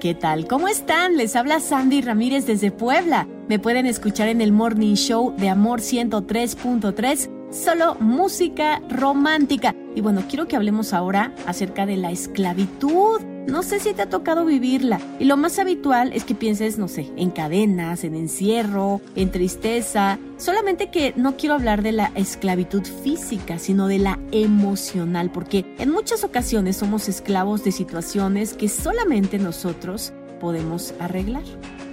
¿Qué tal? ¿Cómo están? Les habla Sandy Ramírez desde Puebla. Me pueden escuchar en el Morning Show de Amor 103.3 solo música romántica. Y bueno, quiero que hablemos ahora acerca de la esclavitud. No sé si te ha tocado vivirla. Y lo más habitual es que pienses, no sé, en cadenas, en encierro, en tristeza. Solamente que no quiero hablar de la esclavitud física, sino de la emocional, porque en muchas ocasiones somos esclavos de situaciones que solamente nosotros podemos arreglar.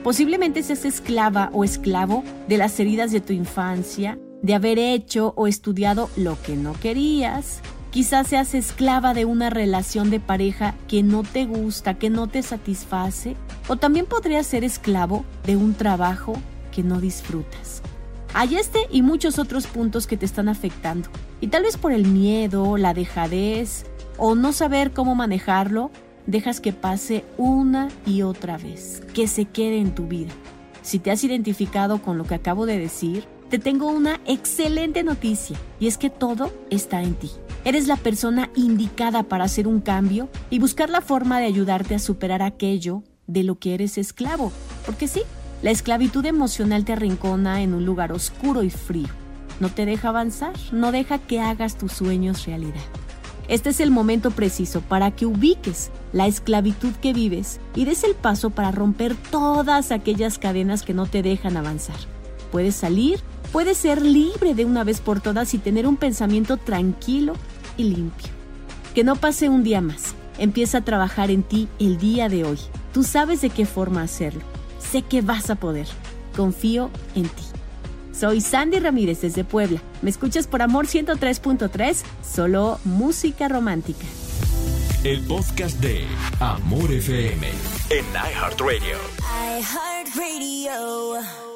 Posiblemente seas esclava o esclavo de las heridas de tu infancia, de haber hecho o estudiado lo que no querías. Quizás seas esclava de una relación de pareja que no te gusta, que no te satisface. O también podrías ser esclavo de un trabajo que no disfrutas. Hay este y muchos otros puntos que te están afectando. Y tal vez por el miedo, la dejadez o no saber cómo manejarlo, dejas que pase una y otra vez, que se quede en tu vida. Si te has identificado con lo que acabo de decir, te tengo una excelente noticia y es que todo está en ti. Eres la persona indicada para hacer un cambio y buscar la forma de ayudarte a superar aquello de lo que eres esclavo. Porque sí, la esclavitud emocional te arrincona en un lugar oscuro y frío. No te deja avanzar, no deja que hagas tus sueños realidad. Este es el momento preciso para que ubiques la esclavitud que vives y des el paso para romper todas aquellas cadenas que no te dejan avanzar. Puedes salir Puedes ser libre de una vez por todas y tener un pensamiento tranquilo y limpio. Que no pase un día más. Empieza a trabajar en ti el día de hoy. Tú sabes de qué forma hacerlo. Sé que vas a poder. Confío en ti. Soy Sandy Ramírez desde Puebla. Me escuchas por Amor 103.3, solo música romántica. El podcast de Amor FM en iHeartRadio. iHeartRadio.